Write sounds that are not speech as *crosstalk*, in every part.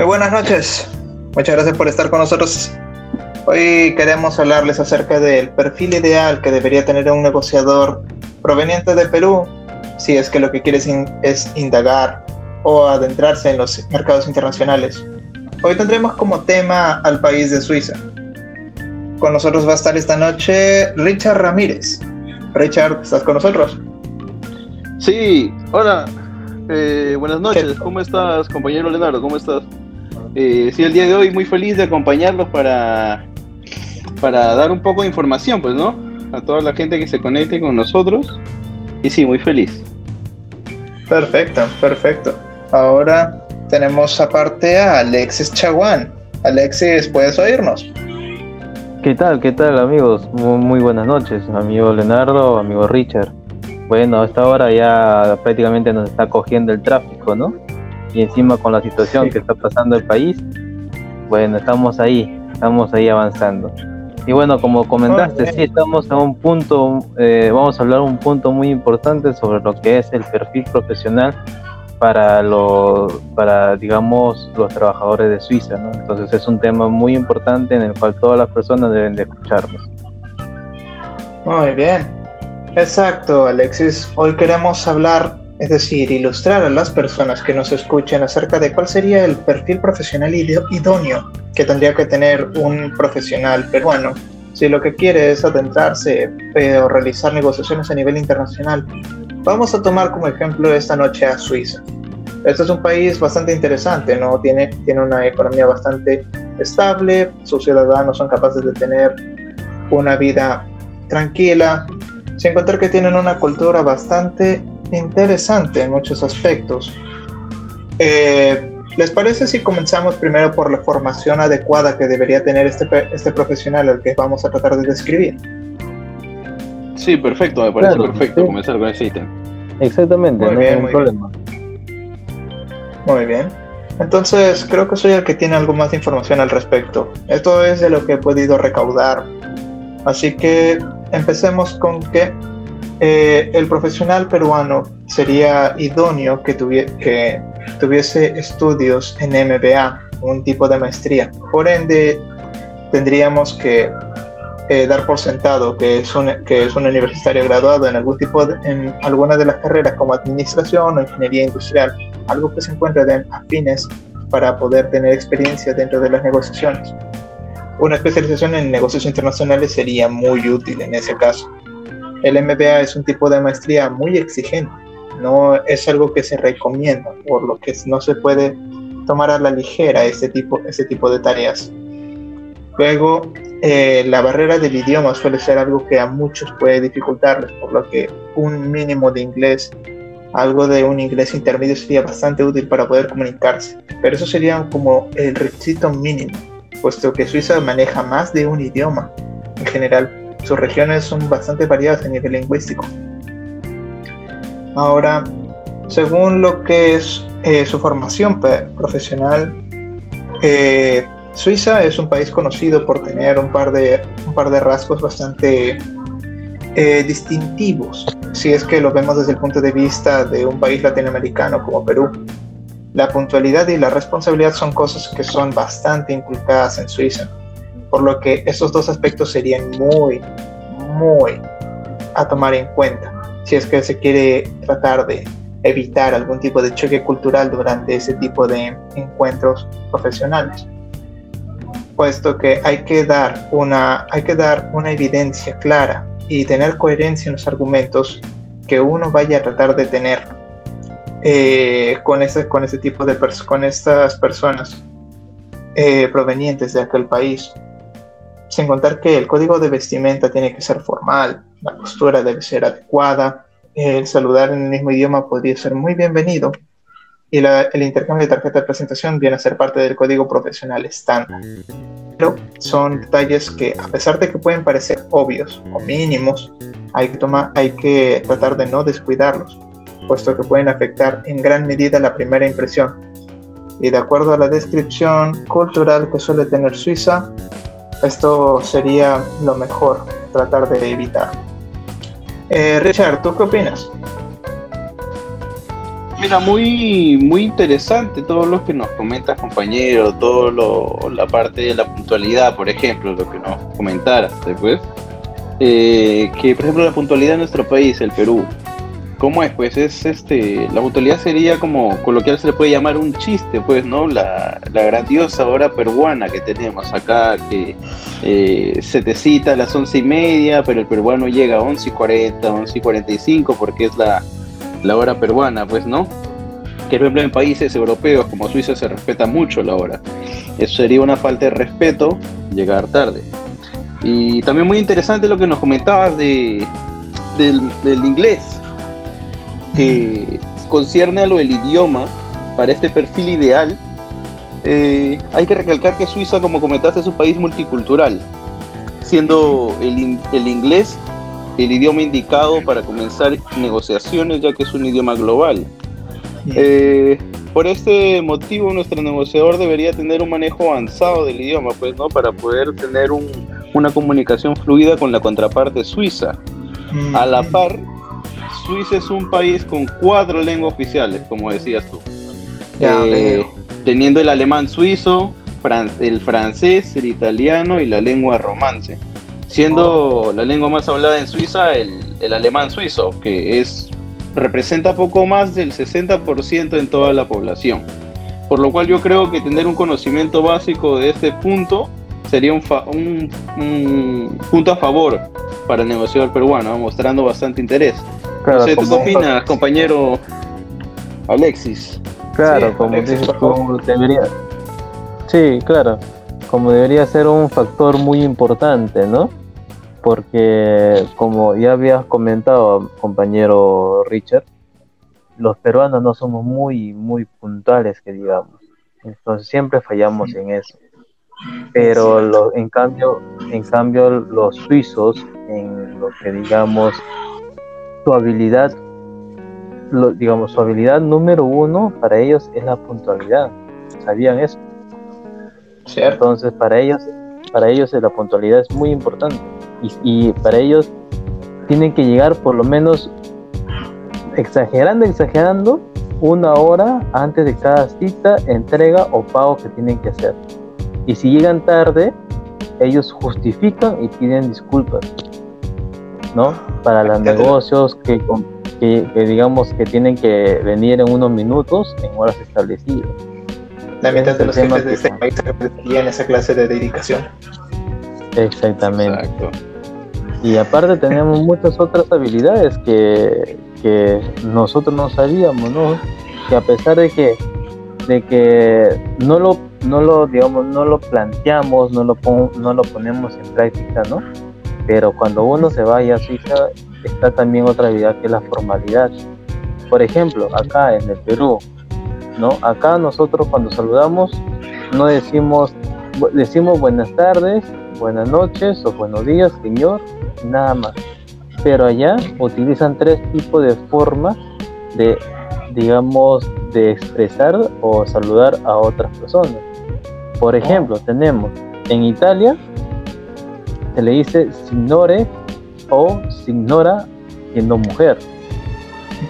Muy buenas noches. Muchas gracias por estar con nosotros. Hoy queremos hablarles acerca del perfil ideal que debería tener un negociador proveniente de Perú, si es que lo que quieres es indagar o adentrarse en los mercados internacionales. Hoy tendremos como tema al país de Suiza. Con nosotros va a estar esta noche Richard Ramírez. Richard, ¿estás con nosotros? Sí, hola. Eh, buenas noches. ¿Cómo estás, compañero Leonardo? ¿Cómo estás? Eh, sí, el día de hoy muy feliz de acompañarlos para, para dar un poco de información, pues, ¿no? A toda la gente que se conecte con nosotros. Y sí, muy feliz. Perfecto, perfecto. Ahora tenemos aparte a Alexis Chaguán. Alexis, ¿puedes oírnos? ¿Qué tal? ¿Qué tal amigos? Muy, buenas noches, amigo Leonardo, amigo Richard. Bueno, a esta hora ya prácticamente nos está cogiendo el tráfico, ¿no? Y encima con la situación que está pasando el país, bueno, estamos ahí, estamos ahí avanzando. Y bueno, como comentaste, sí, estamos a un punto, eh, vamos a hablar un punto muy importante sobre lo que es el perfil profesional para los, para digamos, los trabajadores de Suiza, ¿no? Entonces es un tema muy importante en el cual todas las personas deben de escucharnos. Muy bien, exacto, Alexis. Hoy queremos hablar, es decir, ilustrar a las personas que nos escuchen acerca de cuál sería el perfil profesional idóneo que tendría que tener un profesional peruano si lo que quiere es adentrarse eh, o realizar negociaciones a nivel internacional Vamos a tomar como ejemplo esta noche a Suiza. Este es un país bastante interesante, ¿no? Tiene, tiene una economía bastante estable, sus ciudadanos son capaces de tener una vida tranquila, sin contar que tienen una cultura bastante interesante en muchos aspectos. Eh, ¿Les parece si comenzamos primero por la formación adecuada que debería tener este, este profesional al que vamos a tratar de describir? Sí, perfecto, me parece perfecto comenzar con ese ítem. Exactamente, no hay problema. Muy bien. Entonces, creo que soy el que tiene algo más de información al respecto. Esto es de lo que he podido recaudar. Así que empecemos con que eh, el profesional peruano sería idóneo que, tuviese estudios en MBA, un tipo de maestría. Por ende, tendríamos que eh, dar por sentado que es, un, universitario graduado en algún tipo de, en alguna de las carreras como administración o ingeniería industrial, algo que se encuentre de afines para poder tener experiencia dentro de las negociaciones. Una especialización en negocios internacionales sería muy útil en ese caso. El MBA es un tipo de maestría muy exigente, no es algo que se recomienda, por lo que no se puede tomar a la ligera este tipo, este tipo de tareas. Luego, eh, la barrera del idioma suele ser algo que a muchos puede dificultarles, por lo que un mínimo de inglés, algo de un inglés intermedio sería bastante útil para poder comunicarse. Pero eso sería como el requisito mínimo, puesto que Suiza maneja más de un idioma. En general, sus regiones son bastante variadas a nivel lingüístico. Ahora, según lo que es eh, su formación profesional, eh, Suiza es un país conocido por tener un par de, un par de rasgos bastante eh, distintivos, si es que lo vemos desde el punto de vista de un país latinoamericano como Perú. La puntualidad y la responsabilidad son cosas que son bastante inculcadas en Suiza, por lo que esos dos aspectos serían muy, muy a tomar en cuenta si es que se quiere tratar de evitar algún tipo de choque cultural durante ese tipo de encuentros profesionales puesto que hay que dar una, hay que dar una evidencia clara y tener coherencia en los argumentos que uno vaya a tratar de tener eh, con, ese, con ese tipo de con estas personas eh, provenientes de aquel país. Sin contar que el código de vestimenta tiene que ser formal, la postura debe ser adecuada, el saludar en el mismo idioma podría ser muy bienvenido, y el intercambio de tarjeta de presentación viene a ser parte del código profesional estándar. Pero son detalles que, a pesar de que pueden parecer obvios o mínimos, hay que, tomar, hay que tratar de no descuidarlos, puesto que pueden afectar en gran medida la primera impresión. Y de acuerdo a la descripción cultural que suele tener Suiza, esto sería lo mejor tratar de evitar. Eh, Richard, ¿tú qué opinas? Mira, muy, muy interesante todo lo que nos comentas, compañero, todo lo, la parte de la puntualidad, por ejemplo, lo que nos comentaste, pues. Eh, que, por ejemplo, la puntualidad en nuestro país, el Perú, ¿cómo es? Pues es este, la puntualidad sería como coloquial se le puede llamar un chiste, pues, ¿no? La, grandiosa hora peruana que tenemos acá, que eh, se te cita a las once y media, pero el peruano llega a once y cuarenta, once y cuarenta y cinco, porque es la hora peruana, pues, ¿no? Que por ejemplo en países europeos como Suiza se respeta mucho la hora. Eso sería una falta de respeto llegar tarde. Y también muy interesante lo que nos comentabas de, del, inglés, que concierne a lo del idioma, para este perfil ideal, eh, hay que recalcar que Suiza, como comentaste, es un país multicultural, siendo el, el inglés el idioma indicado para comenzar negociaciones, ya que es un idioma global. Eh, por este motivo, nuestro negociador debería tener un manejo avanzado del idioma, pues, ¿no? Para poder tener una comunicación fluida con la contraparte suiza. A la par, Suiza es un país con cuatro lenguas oficiales, como decías tú. Eh, teniendo el alemán suizo, el francés, el italiano y la lengua romance siendo la lengua más hablada en Suiza el, alemán suizo, que es representa poco más del 60% en toda la población. Por lo cual yo creo que tener un conocimiento básico de este punto sería un, punto a favor para el negociador peruano, mostrando bastante interés. Claro, ¿Tú qué opinas, compañero Alexis? Claro, como debería. Sí, claro, como debería ser un factor muy importante, ¿no? porque como ya habías comentado, compañero Richard, los peruanos no somos muy, muy puntuales, que digamos. Entonces siempre fallamos en eso. Pero en cambio, en cambio los suizos, en lo que digamos, su habilidad, digamos, su habilidad número uno para ellos es la puntualidad. ¿Sabían eso? Entonces para ellos, para ellos la puntualidad es muy importante y, para ellos tienen que llegar por lo menos exagerando, exagerando, una hora antes de cada cita, entrega o pago que tienen que hacer. Y si llegan tarde, ellos justifican y piden disculpas, ¿no? Para los *laughs* negocios que, que, digamos que tienen que venir en unos minutos en horas establecidas. La mitad de los jefes de este país en esa clase de dedicación. Exactamente. Y aparte tenemos *laughs* muchas otras habilidades que, nosotros no sabíamos, ¿no? Que a pesar de que, de que no lo, no lo, digamos, no lo planteamos, no lo, no lo ponemos en práctica, ¿no? Pero cuando uno se vaya a Suiza, está también otra habilidad que la formalidad. Por ejemplo, acá en el Perú, ¿no? Acá nosotros cuando saludamos no decimos, decimos buenas tardes, buenas noches o buenos días, señor, nada más. Pero allá utilizan tres tipos de formas de, digamos, de expresar o saludar a otras personas. Por ejemplo, tenemos en Italia se le dice signore o signora siendo mujer.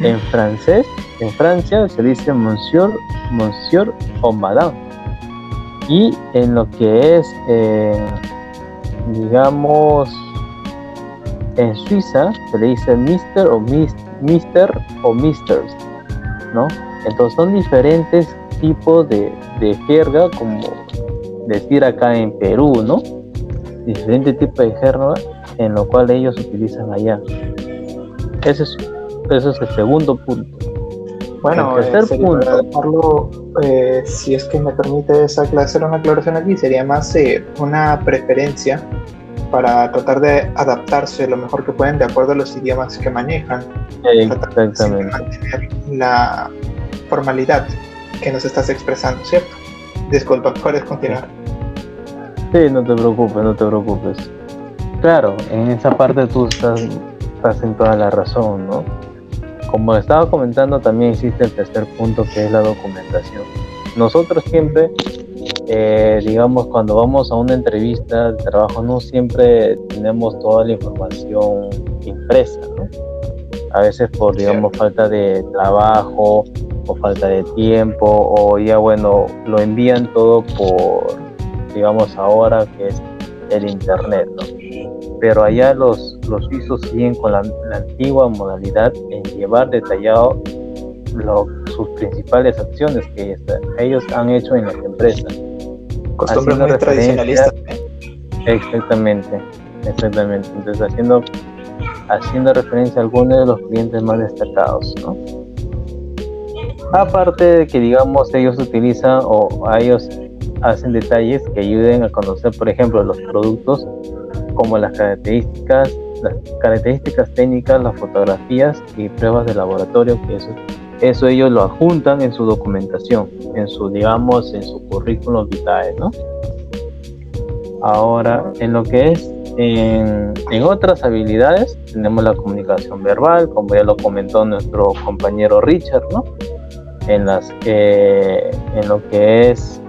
En francés, en Francia se dice monsieur, monsieur o madame. Y en lo que es eh, digamos, en Suiza se le dice Mr. o Mister o Misters, ¿no? Entonces son diferentes tipos de, de jerga, como decir acá en Perú, ¿no? Diferente tipo de jerga en lo cual ellos utilizan allá. Ese es, ese es el segundo punto. Bueno, el tercer punto. Eh, si es que me permite hacer una aclaración aquí, sería más eh, una preferencia para tratar de adaptarse lo mejor que pueden de acuerdo a los idiomas que manejan. Exactamente. Mantener la formalidad que nos estás expresando, ¿cierto? Disculpa, puedes continuar. Sí, no te preocupes, no te preocupes. Claro, en esa parte tú estás, estás en toda la razón, ¿no? Como estaba comentando, también existe el tercer punto que es la documentación. Nosotros siempre eh, digamos, cuando vamos a una entrevista de trabajo, no siempre tenemos toda la información impresa, ¿no? A veces por, digamos, falta de trabajo o falta de tiempo o ya bueno, lo envían todo por, digamos ahora que es el internet, ¿no? Pero allá los, los suizos siguen con la, antigua modalidad en llevar detallado sus principales acciones que ellos han hecho en las empresas. Costumbres muy tradicionalistas. Exactamente, exactamente. Entonces haciendo haciendo referencia a algunos de los clientes más destacados, ¿no? Aparte de que, digamos, ellos utilizan o a ellos hacen detalles que ayuden a conocer, por ejemplo, los productos como las características, las características técnicas, las fotografías y pruebas de laboratorio, eso, ellos lo adjuntan en su documentación, en su, digamos, en su currículum vitae, ¿no? Ahora, en lo que es en, otras habilidades tenemos la comunicación verbal, como ya lo comentó nuestro compañero Richard, ¿no? En, las, en lo que es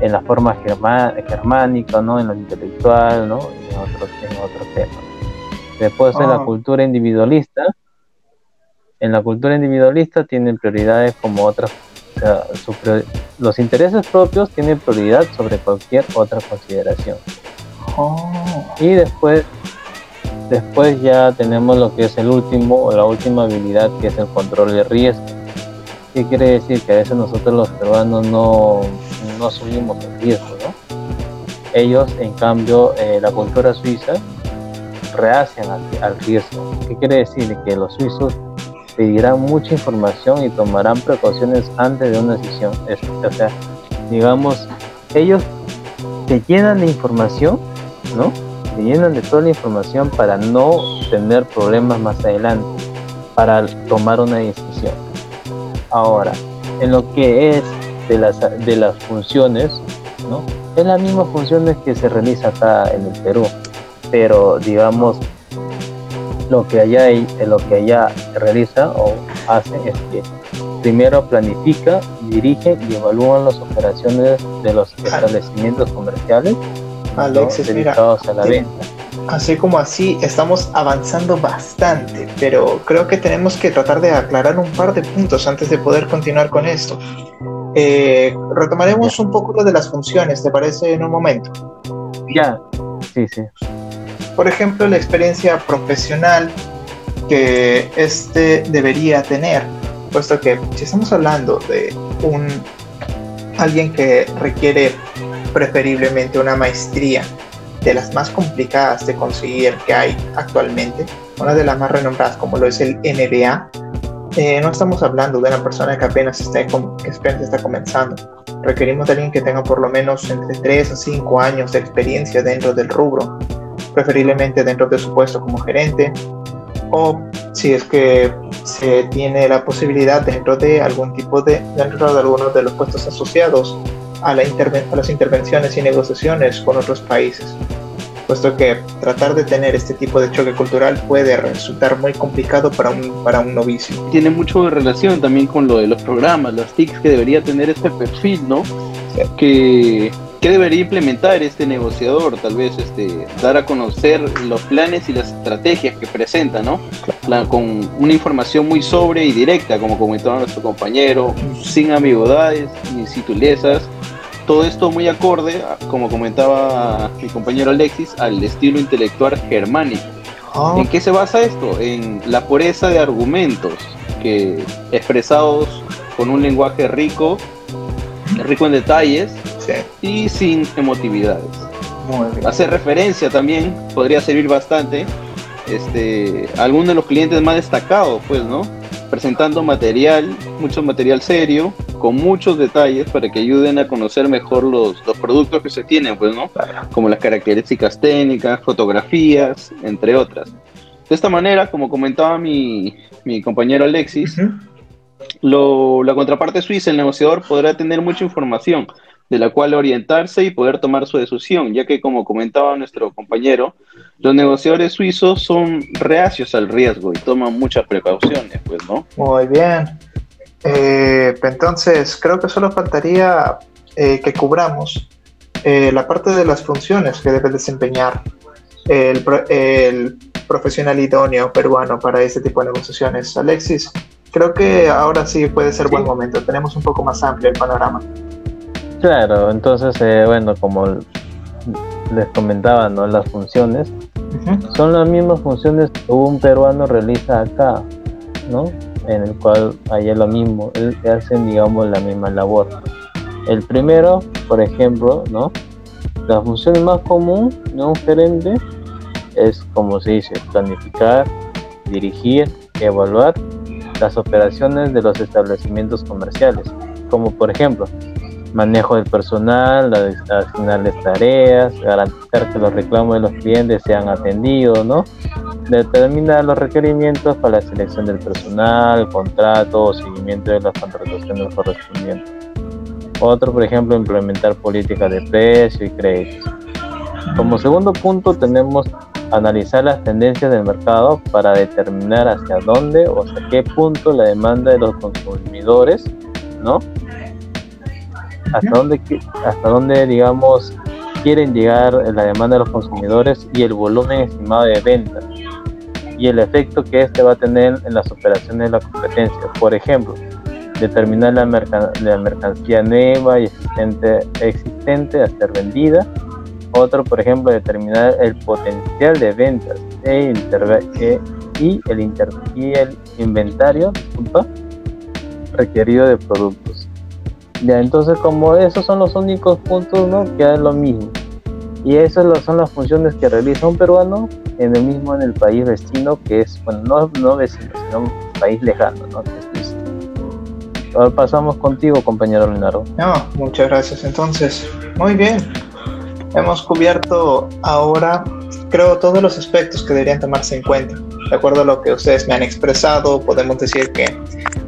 en la forma germánica, ¿no? En lo intelectual, ¿no? En otros, en otros temas. Después en la ah. cultura individualista, en la cultura individualista tienen prioridades como otras, los intereses propios tienen prioridad sobre cualquier otra consideración. Y después, después ya tenemos lo que es el último o la última habilidad que es el control de riesgo. ¿Qué quiere decir? Que a veces nosotros los peruanos no, no asumimos el riesgo, ¿no? Ellos, en cambio, eh, la cultura suiza rehacian al, riesgo. ¿Qué quiere decir? Que los suizos pedirán mucha información y tomarán precauciones antes de una decisión. o sea, digamos, ellos se llenan de información ¿no? Se llenan de toda la información para no tener problemas más adelante, para tomar una decisión. Ahora, en lo que es de las, de las funciones, ¿no? Es las mismas funciones que se realiza acá en el Perú, pero digamos, lo que allá, lo que allá realiza o hace es que primero planifica, dirige y evalúan las operaciones de los establecimientos comerciales Alexis, mira, así como así estamos avanzando bastante, pero creo que tenemos que tratar de aclarar un par de puntos antes de poder continuar con esto. Eh, retomaremos un poco lo de las funciones, ¿te parece en un momento? Ya, sí, sí. Por ejemplo, la experiencia profesional que este debería tener, puesto que si estamos hablando de un alguien que requiere preferiblemente una maestría de las más complicadas de conseguir que hay actualmente, una de las más renombradas como lo es el MBA, eh, no estamos hablando de una persona que apenas, está, comenzando. Requerimos de alguien que tenga por lo menos entre 3 a 5 años de experiencia dentro del rubro, preferiblemente dentro de su puesto como gerente, o si es que se tiene la posibilidad dentro de algún tipo de, dentro de algunos de los puestos asociados a, la a las intervenciones y negociaciones con otros países, puesto que tratar de tener este tipo de choque cultural puede resultar muy complicado para un, para un novicio. Tiene mucho de relación también con lo de los programas, las TICs que debería tener este perfil, ¿no? Que, que debería implementar este negociador, tal vez este, dar a conocer los planes y las estrategias que presenta, ¿no? con una información muy sobre y directa, como comentaba nuestro compañero, sin ambigüedades ni situlezas, todo esto muy acorde, como comentaba mi compañero Alexis, al estilo intelectual germánico. Ah. ¿En qué se basa esto? En la pureza de argumentos que expresados con un lenguaje rico, rico en detalles y sin emotividades. Hacer referencia también podría servir bastante este, a algunos de los clientes más destacados, pues, ¿no? Presentando material, mucho material serio, con muchos detalles para que ayuden a conocer mejor los, los productos que se tienen, pues, ¿no? Como las características técnicas, fotografías, entre otras. De esta manera, como comentaba mi, mi compañero Alexis, lo, la contraparte suiza, el negociador, podrá tener mucha información de la cual orientarse y poder tomar su decisión, ya que como comentaba nuestro compañero, los negociadores suizos son reacios al riesgo y toman muchas precauciones, pues, ¿no? Muy bien. Eh, entonces, creo que solo faltaría eh, que cubramos eh, la parte de las funciones que debe desempeñar el, el profesional idóneo peruano para este tipo de negociaciones. Alexis, creo que ahora sí puede ser buen momento. Tenemos un poco más amplio el panorama. Claro, entonces, eh, bueno, como les comentaba, ¿no? Las funciones son las mismas funciones que un peruano realiza acá, ¿no? En el cual hay lo mismo, hacen, digamos, la misma labor. El primero, por ejemplo, ¿no? La función más común de un gerente es, como se dice, planificar, dirigir, evaluar las operaciones de los establecimientos comerciales, como por ejemplo, manejo del personal, asignarles tareas, garantizar que los reclamos de los clientes sean atendidos, ¿no? Determinar los requerimientos para la selección del personal, contrato o seguimiento de las contrataciones correspondientes. Otro, por ejemplo, implementar políticas de precio y créditos. Como segundo punto tenemos analizar las tendencias del mercado para determinar hacia dónde o hasta qué punto la demanda de los consumidores, ¿no? Hasta dónde, hasta dónde digamos, quieren llegar la demanda de los consumidores y el volumen estimado de ventas y el efecto que este va a tener en las operaciones de la competencia. Por ejemplo, determinar la, la mercancía nueva y existente, existente a ser vendida. Otro, por ejemplo, determinar el potencial de ventas e e, y, el inventario requerido de productos. Ya, entonces como esos son los únicos puntos ¿no? que hacen lo mismo. Y esas son las funciones que realiza un peruano en el mismo en el país vecino, que es, bueno, no, no vecino, sino un país lejano, ¿no? Ahora pasamos contigo, compañero Leonardo. No, muchas gracias. Entonces, muy bien. Hemos cubierto ahora, creo, todos los aspectos que deberían tomarse en cuenta. De acuerdo a lo que ustedes me han expresado, podemos decir que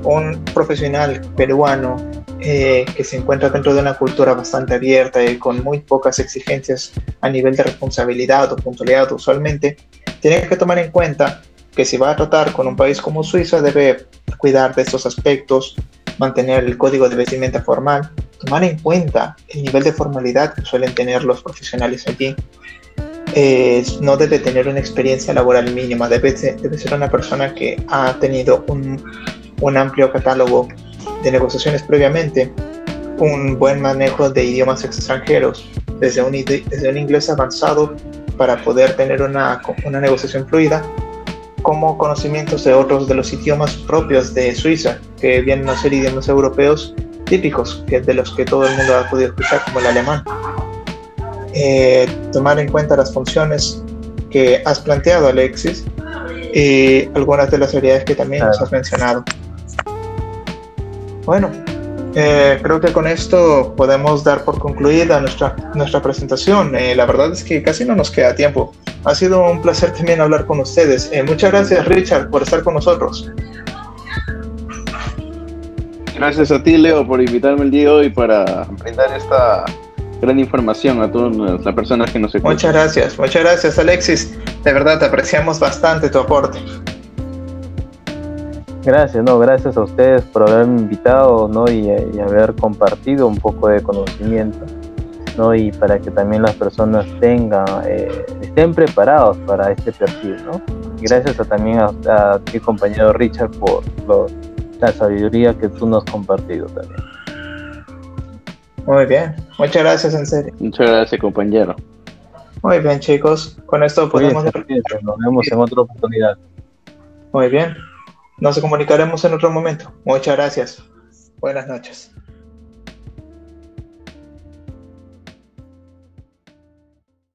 un profesional peruano eh, que se encuentra dentro de una cultura bastante abierta y con muy pocas exigencias a nivel de responsabilidad o puntualidad usualmente, tiene que tomar en cuenta que si va a tratar con un país como Suiza debe cuidar de estos aspectos, mantener el código de vestimenta formal, tomar en cuenta el nivel de formalidad que suelen tener los profesionales allí. Eh, no debe tener una experiencia laboral mínima, debe debe ser una persona que ha tenido un, un amplio catálogo de negociaciones previamente, un buen manejo de idiomas extranjeros, desde un, desde un inglés avanzado para poder tener una, una negociación fluida, como conocimientos de otros de los idiomas propios de Suiza, que vienen a ser idiomas europeos típicos, que de los que todo el mundo ha podido escuchar, como el alemán. Eh, tomar en cuenta las funciones que has planteado, Alexis, y algunas de las habilidades que también nos has mencionado. Bueno, eh, creo que con esto podemos dar por concluida nuestra, nuestra presentación. Eh, la verdad es que casi no nos queda tiempo. Ha sido un placer también hablar con ustedes. Eh, muchas gracias Richard por estar con nosotros. Gracias a ti Leo por invitarme el día de hoy para brindar esta gran información a todas las personas que nos escuchan. Muchas gracias, muchas gracias Alexis. De verdad te apreciamos bastante tu aporte. Gracias, no, gracias a ustedes por haberme invitado, ¿no? Y, haber compartido un poco de conocimiento, ¿no? Y para que también las personas tengan, eh, estén preparados para este perfil, ¿no? Gracias a, también a, ti, compañero Richard, por la sabiduría que tú nos has compartido también. Muy bien, muchas gracias en serio. Muchas gracias, compañero. Muy bien, chicos, con esto podemos... Nos vemos en otra oportunidad. Muy bien. Nos comunicaremos en otro momento. Muchas gracias. Buenas noches.